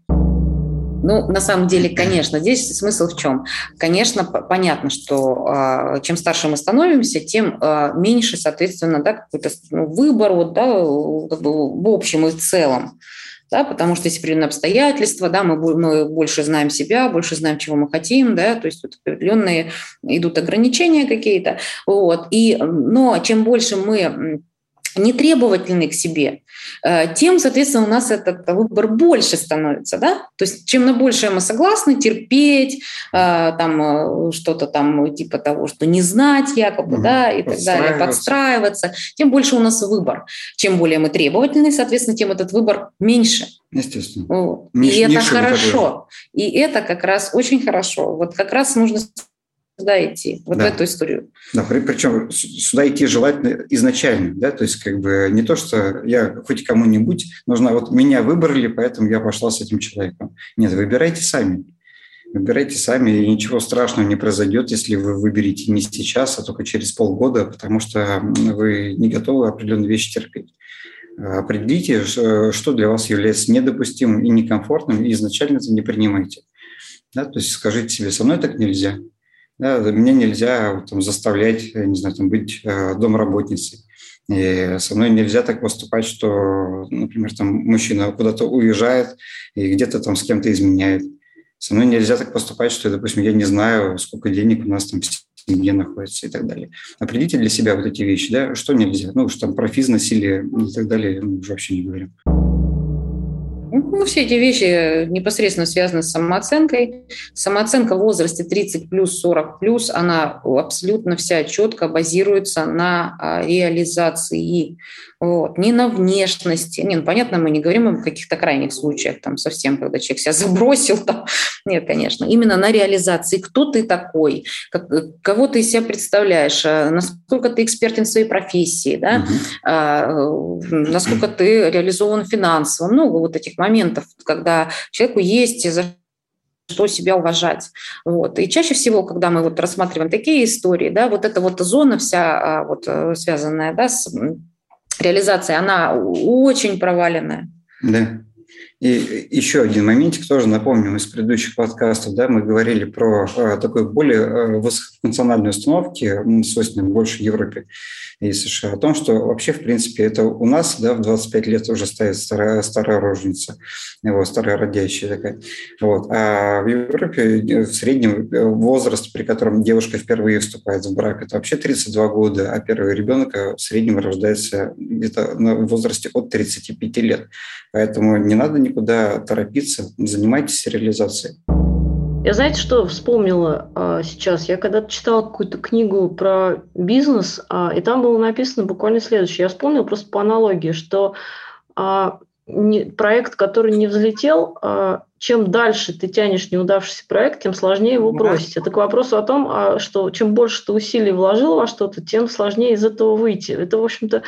Ну, на самом деле, конечно, здесь смысл в чем? Конечно, понятно, что э, чем старше мы становимся, тем э, меньше, соответственно, да, какой-то ну, выбор вот, да, как бы в общем и в целом. Да, потому что есть определенные обстоятельства, да, мы, мы больше знаем себя, больше знаем, чего мы хотим, да, то есть вот определенные идут ограничения какие-то, вот, и, но чем больше мы не требовательны к себе, э, тем, соответственно, у нас этот выбор больше становится, да, то есть чем на большее мы согласны терпеть, э, там э, что-то там типа того, что не знать якобы, угу. да, и так далее, подстраиваться, тем больше у нас выбор. Чем более мы требовательны, соответственно, тем этот выбор меньше. Естественно. Вот. Ниш, и это хорошо. И это как раз очень хорошо. Вот как раз нужно сюда идти, вот да. в эту историю. Да, при, причем сюда идти желательно изначально, да, то есть как бы не то, что я хоть кому-нибудь, нужно вот меня выбрали, поэтому я пошла с этим человеком. Нет, выбирайте сами. Выбирайте сами, и ничего страшного не произойдет, если вы выберете не сейчас, а только через полгода, потому что вы не готовы определенные вещи терпеть. Определите, что для вас является недопустимым и некомфортным, и изначально это не принимайте. Да, то есть скажите себе, со мной так нельзя, да, мне нельзя там, заставлять, не знаю, там, быть э, домработницей. И со мной нельзя так поступать, что, например, там мужчина куда-то уезжает и где-то там с кем-то изменяет. Со мной нельзя так поступать, что, допустим, я не знаю, сколько денег у нас там в семье находится и так далее. Определите для себя вот эти вещи, да, что нельзя. Ну, что там про физнасилие и так далее мы уже вообще не говорим. Ну, все эти вещи непосредственно связаны с самооценкой. Самооценка в возрасте 30 плюс, 40 плюс, она абсолютно вся четко базируется на а, реализации вот. Не на внешности. Не, ну, понятно, мы не говорим о каких-то крайних случаях, там совсем, когда человек себя забросил. Там. Нет, конечно. Именно на реализации. Кто ты такой? Как, кого ты себя представляешь? А, насколько ты экспертен в своей профессии? Да? Угу. А, насколько ты реализован финансово? Много вот этих моментов, когда человеку есть за что себя уважать. Вот. И чаще всего, когда мы вот рассматриваем такие истории, да, вот эта вот зона вся а, вот, э, связанная да, с реализация, она очень проваленная. Да. И еще один моментик тоже напомним из предыдущих подкастов, да, мы говорили про э, такой более э, высокофункциональные установки, свойственные больше Европе и США, о том, что вообще, в принципе, это у нас да, в 25 лет уже стоит старая, старая рожница, его старая родящая такая. Вот. А в Европе э, в среднем возраст, при котором девушка впервые вступает в брак, это вообще 32 года, а первый ребенок в среднем рождается где-то в возрасте от 35 лет. Поэтому не надо никуда торопиться, занимайтесь реализацией. Я знаете, что вспомнила а, сейчас? Я когда-то читала какую-то книгу про бизнес, а, и там было написано буквально следующее. Я вспомнила просто по аналогии, что а, не, проект, который не взлетел, а, чем дальше ты тянешь неудавшийся проект, тем сложнее его бросить. Это к вопросу о том, а, что чем больше ты усилий вложил во что-то, тем сложнее из этого выйти. Это, в общем-то,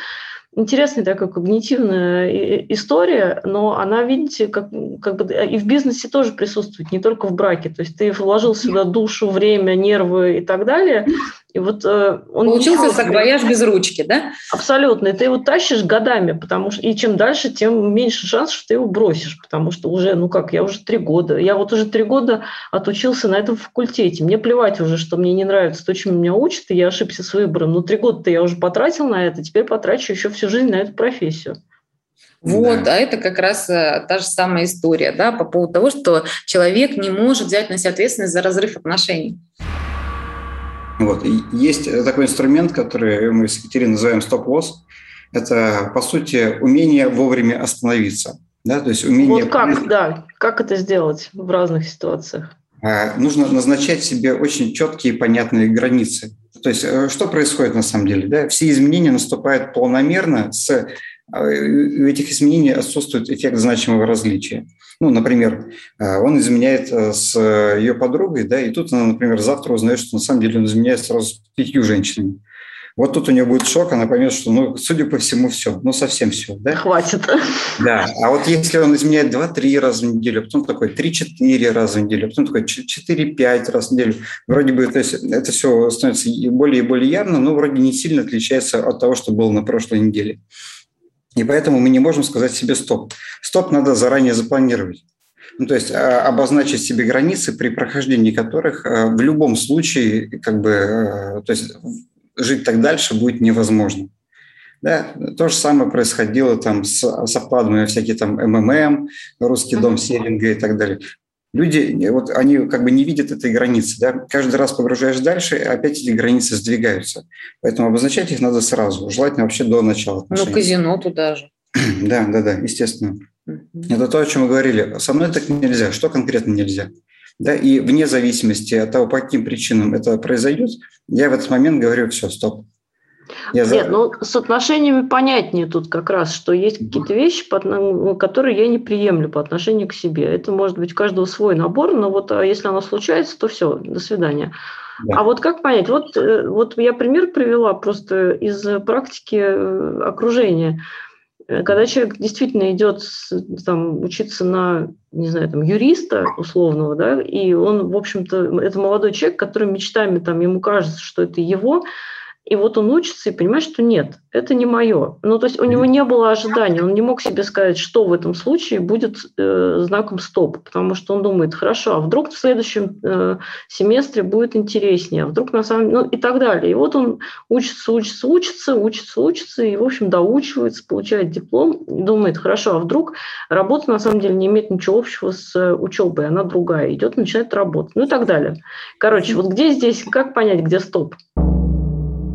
интересная такая когнитивная история, но она, видите, как, как бы и в бизнесе тоже присутствует, не только в браке. То есть ты вложил сюда душу, время, нервы и так далее, и вот э, он Получился саквояж без ручки, да? Абсолютно. И ты его тащишь годами, потому что и чем дальше, тем меньше шансов, что ты его бросишь, потому что уже, ну как, я уже три года, я вот уже три года отучился на этом факультете. Мне плевать уже, что мне не нравится то, чем меня учат, и я ошибся с выбором. Но три года-то я уже потратил на это, теперь потрачу еще всю жизнь на эту профессию. Вот, да. а это как раз э, та же самая история, да, по поводу того, что человек не может взять на себя ответственность за разрыв отношений. Вот. И есть такой инструмент, который мы с Екатериной называем стоп-лосс. Это, по сути, умение вовремя остановиться. Да? То есть умение... Вот как, да, как это сделать в разных ситуациях? А, нужно назначать себе очень четкие и понятные границы. То есть э, что происходит на самом деле? Да? Все изменения наступают планомерно с у а, этих изменений отсутствует эффект значимого различия. Ну, например, а, он изменяет э, с ее подругой, да, и тут она, например, завтра узнает, что на самом деле он изменяет сразу с пятью женщинами. Вот тут у нее будет шок, она поймет, что, ну, судя по всему, все, ну, совсем все, да? Хватит. Да, а вот если он изменяет 2-3 раза в неделю, а потом такой 3-4 раза в неделю, а потом такой 4-5 раз в неделю, вроде бы, то есть это все становится более и более явно, но вроде не сильно отличается от того, что было на прошлой неделе. И поэтому мы не можем сказать себе стоп. Стоп надо заранее запланировать. Ну, то есть а, обозначить себе границы, при прохождении которых а, в любом случае как бы, а, то есть жить так дальше будет невозможно. Да, то же самое происходило там с, с обкладами всякие там МММ, русский дом серинга и так далее. Люди, вот они как бы не видят этой границы, да, каждый раз погружаешь дальше, опять эти границы сдвигаются. Поэтому обозначать их надо сразу, желательно вообще до начала отношений. Ну, казино туда же. Да, да, да, естественно. Это то, о чем мы говорили. Со мной так нельзя. Что конкретно нельзя? Да, и вне зависимости от того, по каким причинам это произойдет, я в этот момент говорю, все, стоп. Я Нет, за... ну с отношениями понятнее тут как раз, что есть какие-то вещи, ну, которые я не приемлю по отношению к себе. Это может быть у каждого свой набор, но вот а если оно случается, то все, до свидания. Да. А вот как понять? Вот, э, вот я пример привела просто из практики э, окружения. Э, когда человек действительно идет там, учиться на, не знаю, там, юриста условного, да, и он, в общем-то, это молодой человек, который мечтами, там, ему кажется, что это его, и вот он учится и понимает, что нет, это не мое. Ну, то есть у него не было ожидания, он не мог себе сказать, что в этом случае будет э, знаком стоп, потому что он думает, хорошо, а вдруг в следующем э, семестре будет интереснее, а вдруг на самом деле, ну и так далее. И вот он учится, учится, учится, учится, учится, и, в общем, доучивается, получает диплом, и думает, хорошо, а вдруг работа на самом деле не имеет ничего общего с э, учебой, она другая, идет, начинает работать, ну и так далее. Короче, вот где здесь, как понять, где стоп?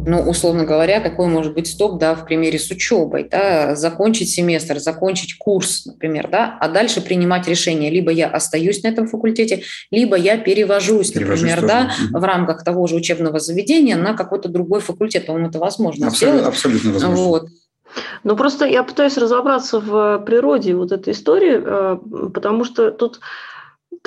Ну, условно говоря, какой может быть стоп, да, в примере с учебой, да, закончить семестр, закончить курс, например, да, а дальше принимать решение, либо я остаюсь на этом факультете, либо я перевожусь, перевожусь например, тоже. да, в рамках того же учебного заведения на какой-то другой факультет, по-моему, это возможно абсолютно, сделать. Абсолютно возможно. Вот. Ну, просто я пытаюсь разобраться в природе вот этой истории, э, потому что тут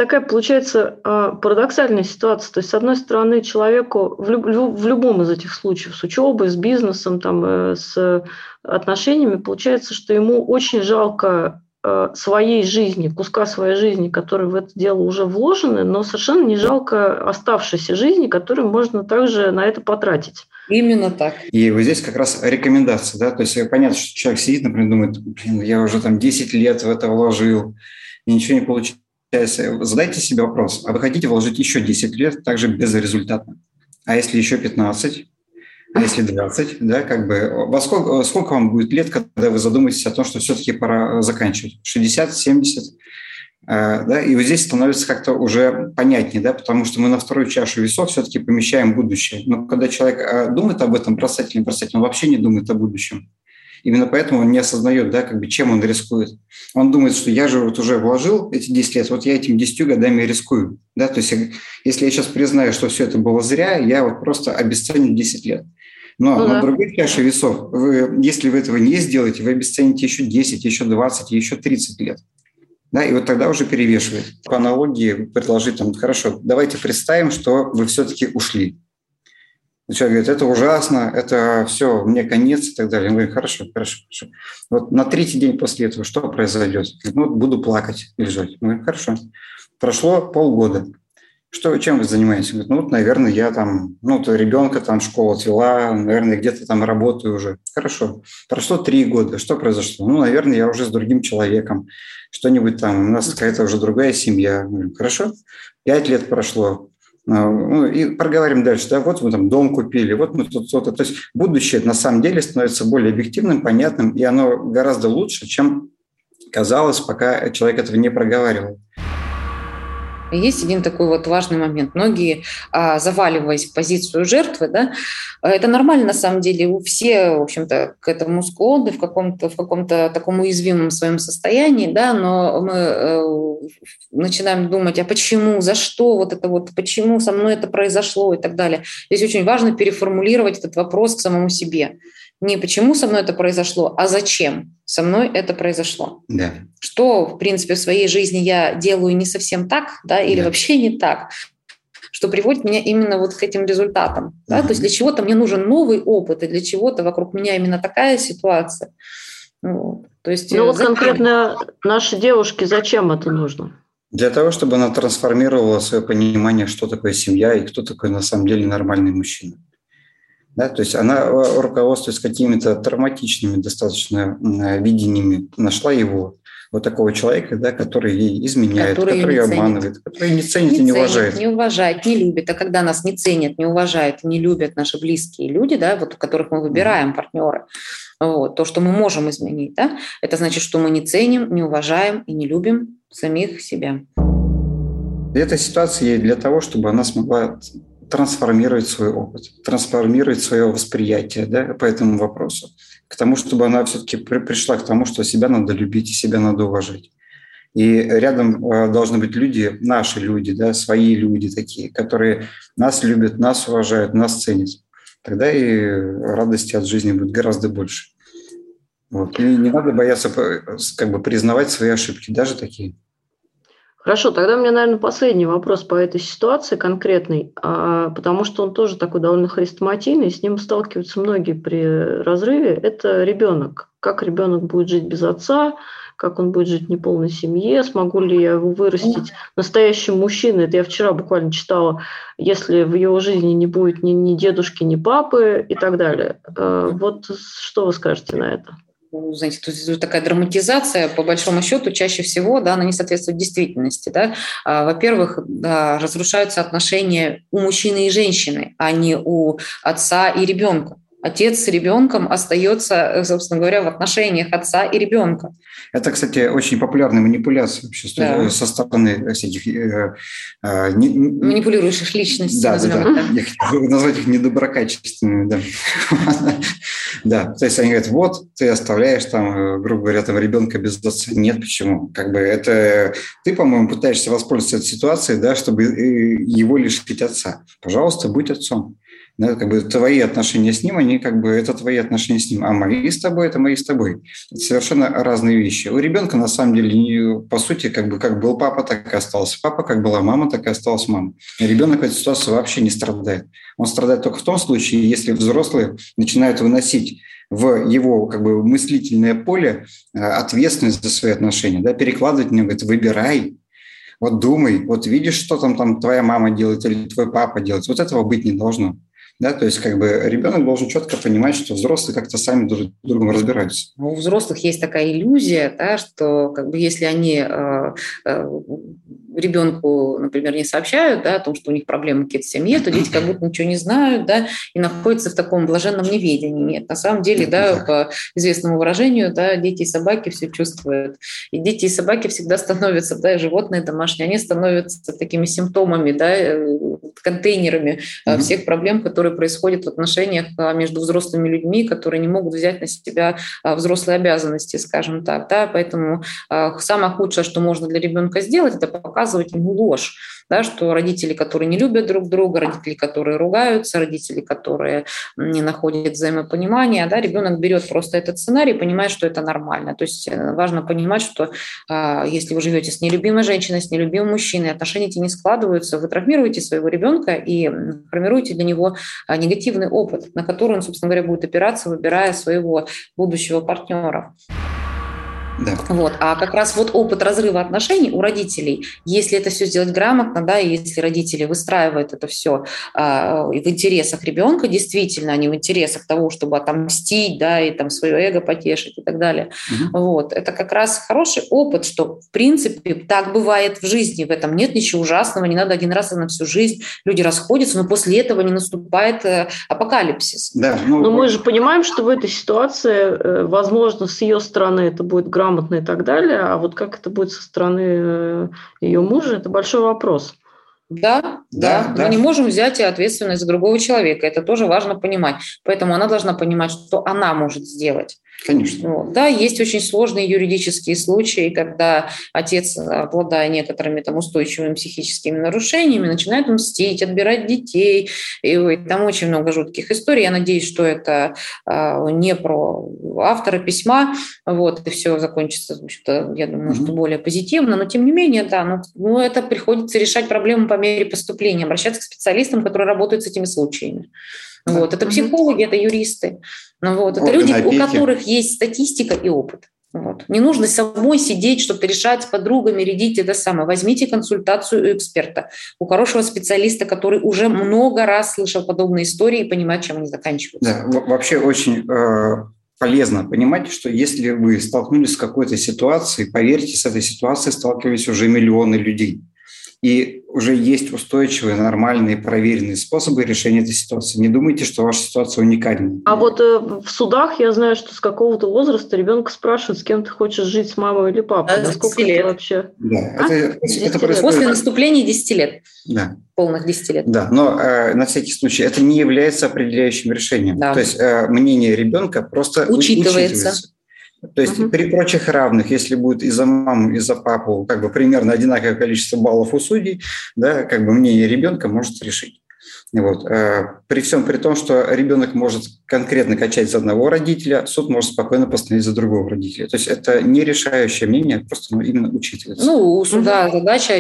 такая получается а, парадоксальная ситуация. То есть, с одной стороны, человеку в, люб, в любом из этих случаев, с учебой, с бизнесом, там, э, с отношениями, получается, что ему очень жалко э, своей жизни, куска своей жизни, которые в это дело уже вложены, но совершенно не жалко оставшейся жизни, которую можно также на это потратить. Именно так. И вот здесь как раз рекомендация, да, то есть понятно, что человек сидит, например, думает, блин, я уже там 10 лет в это вложил, и ничего не получилось задайте себе вопрос, а вы хотите вложить еще 10 лет также безрезультатно? А если еще 15? А если 20, да, как бы, во сколько, сколько вам будет лет, когда вы задумаетесь о том, что все-таки пора заканчивать? 60, 70? Э, да, и вот здесь становится как-то уже понятнее, да, потому что мы на вторую чашу весов все-таки помещаем будущее. Но когда человек э, думает об этом, не бросать, он вообще не думает о будущем. Именно поэтому он не осознает, да, как бы чем он рискует. Он думает, что я же вот уже вложил эти 10 лет, вот я этим 10 годами рискую. Да? То есть если я сейчас признаю, что все это было зря, я вот просто обесценю 10 лет. Но ну, на да. другой чаше весов, вы, если вы этого не сделаете, вы обесцените еще 10, еще 20, еще 30 лет. Да, и вот тогда уже перевешивает. По аналогии предложить, там, хорошо, давайте представим, что вы все-таки ушли. Человек говорит, это ужасно, это все, мне конец и так далее. Он говорит, хорошо, хорошо, хорошо. Вот на третий день после этого что произойдет? Ну, буду плакать, лежать. Он говорит, хорошо. Прошло полгода. Что, чем вы занимаетесь? Говорит, ну, вот, наверное, я там, ну, то ребенка там в школу отвела, наверное, где-то там работаю уже. Хорошо. Прошло три года. Что произошло? Ну, наверное, я уже с другим человеком. Что-нибудь там, у нас какая-то уже другая семья. Говорю, хорошо. Пять лет прошло. А, ну, и проговорим дальше, да, вот мы там дом купили, вот мы тут что-то. То есть будущее на самом деле становится более объективным, понятным, и оно гораздо лучше, чем казалось, пока человек этого не проговаривал. Есть один такой вот важный момент. Многие, а, заваливаясь в позицию жертвы, да, это нормально на самом деле. Все, в общем-то, к этому склонны в каком-то в каком-то таком уязвимом своем состоянии, да, но мы э, начинаем думать, а почему, за что вот это вот, почему со мной это произошло и так далее. Здесь очень важно переформулировать этот вопрос к самому себе не почему со мной это произошло, а зачем со мной это произошло. Да. Что, в принципе, в своей жизни я делаю не совсем так, да, или да. вообще не так. что приводит меня именно вот к этим результатам. Да? То есть для чего-то мне нужен новый опыт, и для чего-то вокруг меня именно такая ситуация. Вот. То есть, ну вот зачем? конкретно нашей девушке зачем это нужно? Для того, чтобы она трансформировала свое понимание, что такое семья и кто такой на самом деле нормальный мужчина. Да, то есть она, э, руководствуясь какими-то травматичными достаточно видениями, нашла его, вот такого человека, да, который ей изменяет, который, который ее обманывает, который не ценит не и не ценит, уважает. Не уважает, не любит. А когда нас не ценят, не уважают, не любят наши близкие люди, да, вот, которых мы выбираем, партнеры, вот, то, что мы можем изменить, да, это значит, что мы не ценим, не уважаем и не любим самих себя. эта ситуация ей для того, чтобы она смогла трансформировать свой опыт, трансформировать свое восприятие да, по этому вопросу, к тому, чтобы она все-таки при, пришла к тому, что себя надо любить и себя надо уважать. И рядом э, должны быть люди, наши люди, да, свои люди такие, которые нас любят, нас уважают, нас ценят. Тогда и радости от жизни будет гораздо больше. Вот. И не надо бояться как бы признавать свои ошибки, даже такие. Хорошо, тогда у меня, наверное, последний вопрос по этой ситуации конкретной, а, потому что он тоже такой довольно хрестоматийный, с ним сталкиваются многие при разрыве. Это ребенок. Как ребенок будет жить без отца, как он будет жить в неполной семье, смогу ли я его вырастить настоящим мужчиной. Это я вчера буквально читала, если в его жизни не будет ни, ни дедушки, ни папы и так далее. А, вот что вы скажете на это? Знаете, тут такая драматизация, по большому счету, чаще всего, да, она не соответствует действительности, да. А, во-первых, да, разрушаются отношения у мужчины и женщины, а не у отца и ребенка отец с ребенком остается, собственно говоря, в отношениях отца и ребенка. Это, кстати, очень популярная манипуляция вообще да. со стороны всяких... Э, э, не, Манипулирующих личностей, да, да, да. Их, назвать их недоброкачественными, да. да, то есть они говорят, вот, ты оставляешь там, э, грубо говоря, там ребенка без отца. Нет, почему? Как бы это... Ты, по-моему, пытаешься воспользоваться этой ситуацией, да, чтобы э, его лишить отца. Пожалуйста, будь отцом. Да, как бы твои отношения с ним, они как бы это твои отношения с ним, а мои с тобой – это мои с тобой. Это совершенно разные вещи. У ребенка на самом деле, по сути, как бы как был папа, так и остался папа, как была мама, так и осталась мама. И ребенок в этой ситуации вообще не страдает. Он страдает только в том случае, если взрослые начинают выносить в его как бы мыслительное поле э, ответственность за свои отношения, да, перекладывать на него, говорит, выбирай, вот думай, вот видишь, что там, там твоя мама делает или твой папа делает, вот этого быть не должно. Да, то есть как бы ребенок должен четко понимать, что взрослые как-то сами друг с другом разбираются. У взрослых есть такая иллюзия, да, что как бы если они э, э, ребенку, например, не сообщают да, о том, что у них проблемы какие-то в семье, то дети как будто ничего не знают да, и находятся в таком блаженном неведении. Нет, на самом деле, да, по известному выражению, да, дети и собаки все чувствуют. И дети и собаки всегда становятся, да, животные домашние, они становятся такими симптомами, да, э, контейнерами mm-hmm. всех проблем, которые происходят в отношениях а, между взрослыми людьми, которые не могут взять на себя а, взрослые обязанности, скажем так. Да? Поэтому самое худшее, что можно для ребенка сделать, это показывать ему ложь да, что родители, которые не любят друг друга, родители, которые ругаются, родители, которые не находят взаимопонимания, да, ребенок берет просто этот сценарий и понимает, что это нормально. То есть э, важно понимать, что если вы живете с нелюбимой женщиной, с нелюбимым мужчиной, отношения эти не складываются, вы травмируете своего ребенка и формируете для него а, негативный опыт, на который он, собственно говоря, будет опираться, выбирая своего будущего партнера. Да. Вот. А как раз вот опыт разрыва отношений у родителей, если это все сделать грамотно, да, и если родители выстраивают это все а, в интересах ребенка, действительно, а не в интересах того, чтобы отомстить, да, и там свое эго потешить и так далее. Угу. Вот. Это как раз хороший опыт, что в принципе так бывает в жизни, в этом нет ничего ужасного, не надо один раз на всю жизнь, люди расходятся, но после этого не наступает э, апокалипсис. Да, ну, но мы же понимаем, что в этой ситуации, э, возможно, с ее стороны это будет грамотно грамотно и так далее, а вот как это будет со стороны э, ее мужа, это большой вопрос. Да, да, да. Мы не можем взять ответственность за другого человека. Это тоже важно понимать. Поэтому она должна понимать, что она может сделать. Конечно. Вот. Да, есть очень сложные юридические случаи, когда отец, обладая некоторыми там устойчивыми психическими нарушениями, начинает мстить, отбирать детей. И, и там очень много жутких историй. Я надеюсь, что это а, не про автора письма, вот, и все закончится, я думаю, mm-hmm. что более позитивно, но тем не менее, да, ну, ну, это приходится решать проблему по мере поступления, обращаться к специалистам, которые работают с этими случаями. Вот. Это психологи, это юристы. Ну, вот. Это люди, у которых есть статистика и опыт. Вот. Не нужно самой сидеть, что-то решать с подругами, рядить это самое. Возьмите консультацию у эксперта, у хорошего специалиста, который уже много раз слышал подобные истории и понимает, чем они заканчиваются. Да, вообще очень э, полезно понимать, что если вы столкнулись с какой-то ситуацией, поверьте, с этой ситуацией сталкивались уже миллионы людей. И уже есть устойчивые, нормальные, проверенные способы решения этой ситуации. Не думайте, что ваша ситуация уникальна. А вот э, в судах я знаю, что с какого-то возраста ребенка спрашивают, с кем ты хочешь жить, с мамой или папой. Да, Насколько лет. это вообще? Да, а? это, это происходит... После наступления 10 лет. Да. Полных 10 лет. Да, но э, на всякий случай это не является определяющим решением. Да. То есть э, мнение ребенка просто учитывается. учитывается. То есть угу. при прочих равных, если будет и за маму, и за папу как бы примерно одинаковое количество баллов у судей, да, как бы мнение ребенка может решить. Вот. Э, при всем при том, что ребенок может конкретно качать за одного родителя, суд может спокойно постановить за другого родителя. То есть это не решающее мнение, просто ну, именно учитывается. Ну, у суда угу. задача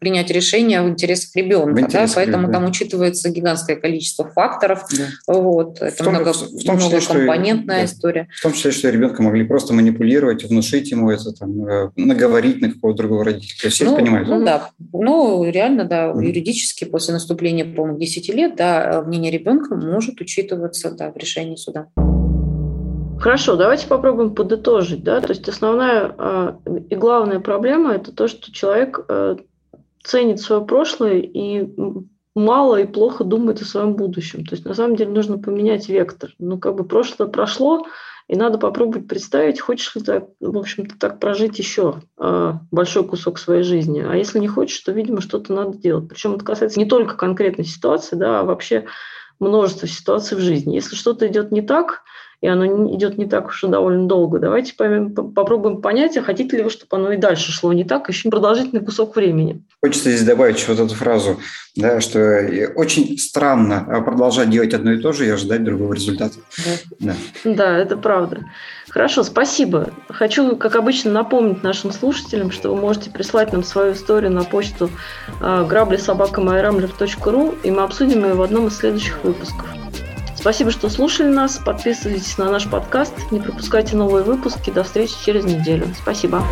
принять решение в интересах ребенка, в интересах да, поэтому ребенка. там учитывается гигантское количество факторов. Да. Вот. Это в том, много, в том числе, многокомпонентная что, история. Да, в том числе, что ребенка могли просто манипулировать, внушить ему это, там, э, наговорить на какого-то другого родителя. Все ну, это понимают. Ну да, ну реально, да, угу. юридически после наступления полных 10 10 лет, да, мнение ребенка может учитываться да, в решении суда. Хорошо, давайте попробуем подытожить. Да? То есть основная э, и главная проблема – это то, что человек э, ценит свое прошлое и мало и плохо думает о своем будущем. То есть на самом деле нужно поменять вектор. Ну, как бы прошлое прошло, и надо попробовать представить, хочешь ли ты, в общем-то, так прожить еще э, большой кусок своей жизни. А если не хочешь, то, видимо, что-то надо делать. Причем это касается не только конкретной ситуации, да, а вообще множество ситуаций в жизни. Если что-то идет не так, и оно идет не так уж и довольно долго. Давайте попробуем понять, а хотите ли вы, чтобы оно и дальше шло не так, еще продолжительный кусок времени. Хочется здесь добавить вот эту фразу, да, что очень странно продолжать делать одно и то же и ожидать другого результата. Да, да. да это правда. Хорошо, спасибо. Хочу, как обычно, напомнить нашим слушателям, что вы можете прислать нам свою историю на почту а, граблисобакамайрамлер.ру, и мы обсудим ее в одном из следующих выпусков. Спасибо, что слушали нас. Подписывайтесь на наш подкаст. Не пропускайте новые выпуски. До встречи через неделю. Спасибо.